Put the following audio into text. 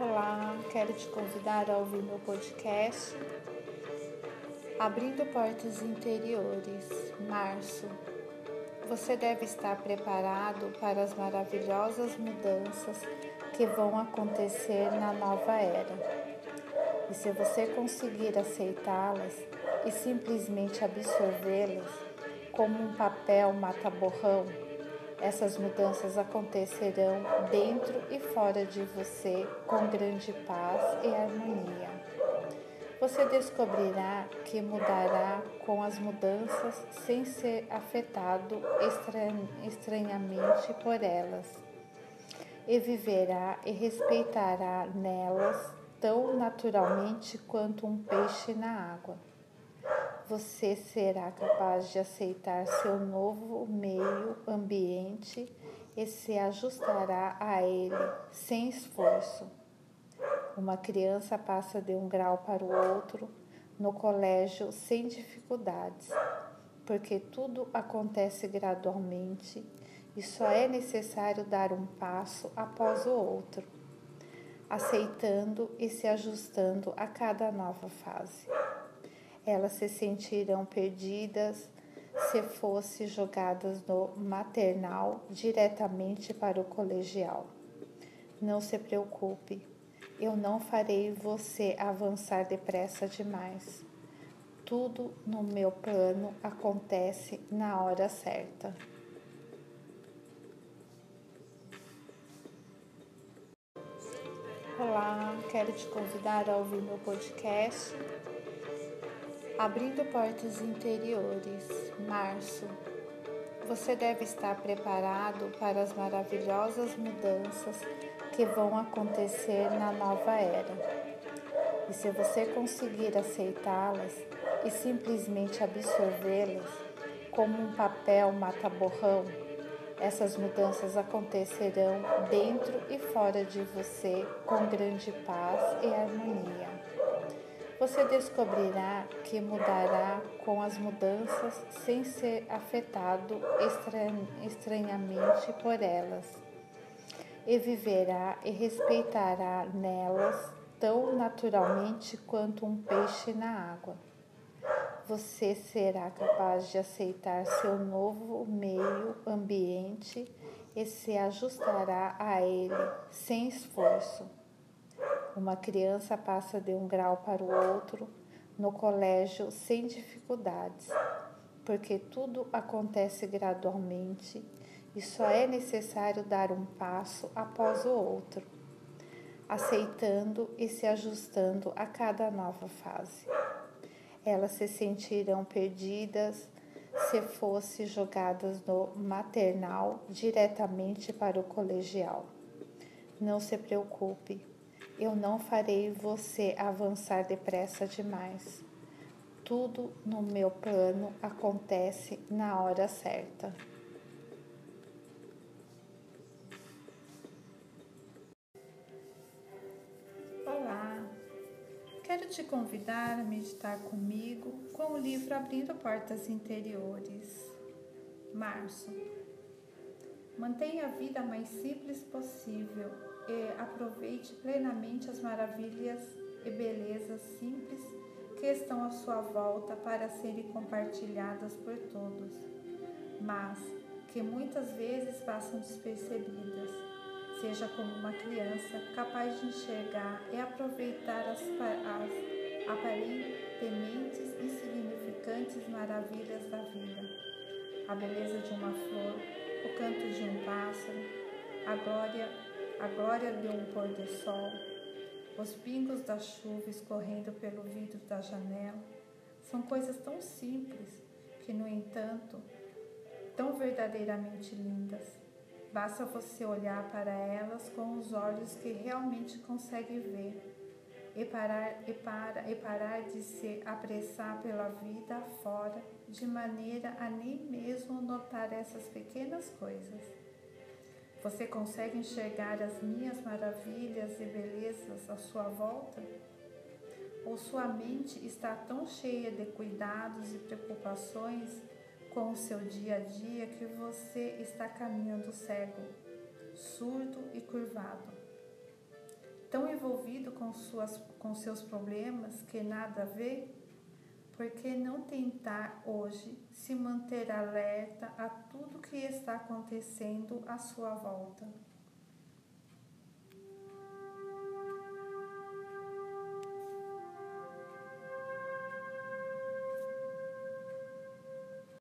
Olá, quero te convidar a ouvir meu podcast Abrindo Portas Interiores, março. Você deve estar preparado para as maravilhosas mudanças que vão acontecer na nova era. E se você conseguir aceitá-las e simplesmente absorvê-las como um papel mata-borrão, essas mudanças acontecerão dentro e fora de você com grande paz e harmonia. Você descobrirá que mudará com as mudanças sem ser afetado estranhamente por elas, e viverá e respeitará nelas tão naturalmente quanto um peixe na água você será capaz de aceitar seu novo meio ambiente e se ajustará a ele sem esforço. Uma criança passa de um grau para o outro no colégio sem dificuldades, porque tudo acontece gradualmente e só é necessário dar um passo após o outro, aceitando e se ajustando a cada nova fase elas se sentirão perdidas se fossem jogadas no maternal diretamente para o colegial. Não se preocupe, eu não farei você avançar depressa demais. Tudo no meu plano acontece na hora certa. Olá, quero te convidar a ouvir meu podcast Abrindo portas interiores, março. Você deve estar preparado para as maravilhosas mudanças que vão acontecer na nova era. E se você conseguir aceitá-las e simplesmente absorvê-las como um papel mata-borrão, essas mudanças acontecerão dentro e fora de você com grande paz e harmonia. Você descobrirá que mudará com as mudanças sem ser afetado estranhamente por elas, e viverá e respeitará nelas tão naturalmente quanto um peixe na água. Você será capaz de aceitar seu novo meio ambiente e se ajustará a ele sem esforço uma criança passa de um grau para o outro no colégio sem dificuldades, porque tudo acontece gradualmente e só é necessário dar um passo após o outro, aceitando e se ajustando a cada nova fase. Elas se sentirão perdidas se fossem jogadas no maternal diretamente para o colegial. Não se preocupe, eu não farei você avançar depressa demais. Tudo no meu plano acontece na hora certa. Olá, quero te convidar a meditar comigo com o livro Abrindo Portas Interiores. Março. Mantenha a vida mais simples possível e aproveite plenamente as maravilhas e belezas simples que estão à sua volta para serem compartilhadas por todos, mas que muitas vezes passam despercebidas. Seja como uma criança capaz de enxergar e aproveitar as, as aparentemente insignificantes maravilhas da vida, a beleza de uma flor, o canto de um pássaro, a glória a glória de um pôr do sol, os pingos da chuva escorrendo pelo vidro da janela, são coisas tão simples que, no entanto, tão verdadeiramente lindas. Basta você olhar para elas com os olhos que realmente consegue ver e parar, e, para, e parar de se apressar pela vida afora, de maneira a nem mesmo notar essas pequenas coisas. Você consegue enxergar as minhas maravilhas e belezas à sua volta? Ou sua mente está tão cheia de cuidados e preocupações com o seu dia a dia que você está caminhando cego, surdo e curvado? Tão envolvido com, suas, com seus problemas que nada vê? Por que não tentar hoje se manter alerta a tudo que está acontecendo à sua volta?